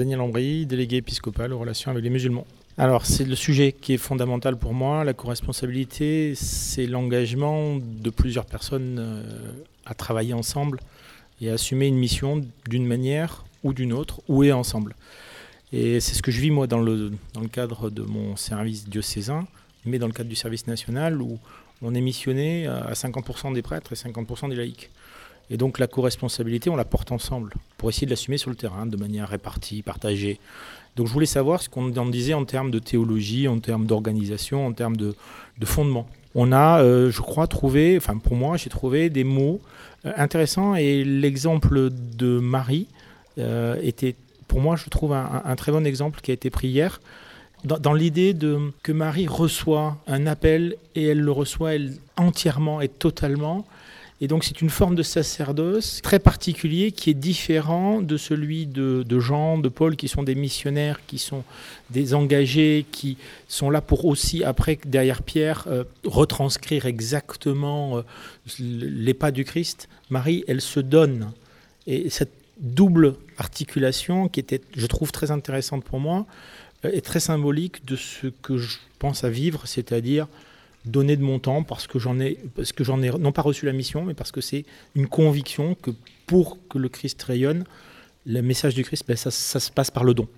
Daniel Ambry, délégué épiscopal aux relations avec les musulmans. Alors c'est le sujet qui est fondamental pour moi. La co-responsabilité, c'est l'engagement de plusieurs personnes euh, à travailler ensemble et à assumer une mission d'une manière ou d'une autre, ou et ensemble. Et c'est ce que je vis moi dans le, dans le cadre de mon service diocésain, mais dans le cadre du service national où on est missionné à 50% des prêtres et 50% des laïcs. Et donc la co-responsabilité, on la porte ensemble pour essayer de l'assumer sur le terrain de manière répartie, partagée. Donc je voulais savoir ce qu'on en disait en termes de théologie, en termes d'organisation, en termes de, fondement. On a, euh, je crois, trouvé, enfin pour moi, j'ai trouvé des mots euh, intéressants et l'exemple de Marie euh, était, pour moi, je trouve un, très bon exemple qui a été pris hier. Dans, l'idée de que Marie reçoit un appel et elle le reçoit elle, entièrement et totalement et donc c'est une forme de sacerdoce très particulier qui est différent de celui de, Jean, de Paul, qui sont des missionnaires, qui sont des engagés, qui sont là pour aussi, après, derrière Pierre, euh, retranscrire exactement euh, les pas du Christ. Marie, elle se donne. Et cette double articulation, qui était, je trouve, très intéressante pour moi, euh, est très symbolique de ce que je pense à vivre, c'est-à-dire donner de mon temps parce que j'en ai, parce que j'en ai non pas reçu la mission, mais parce que c'est une conviction que pour que le Christ rayonne, le message du Christ, ben ça, ça se passe par le don.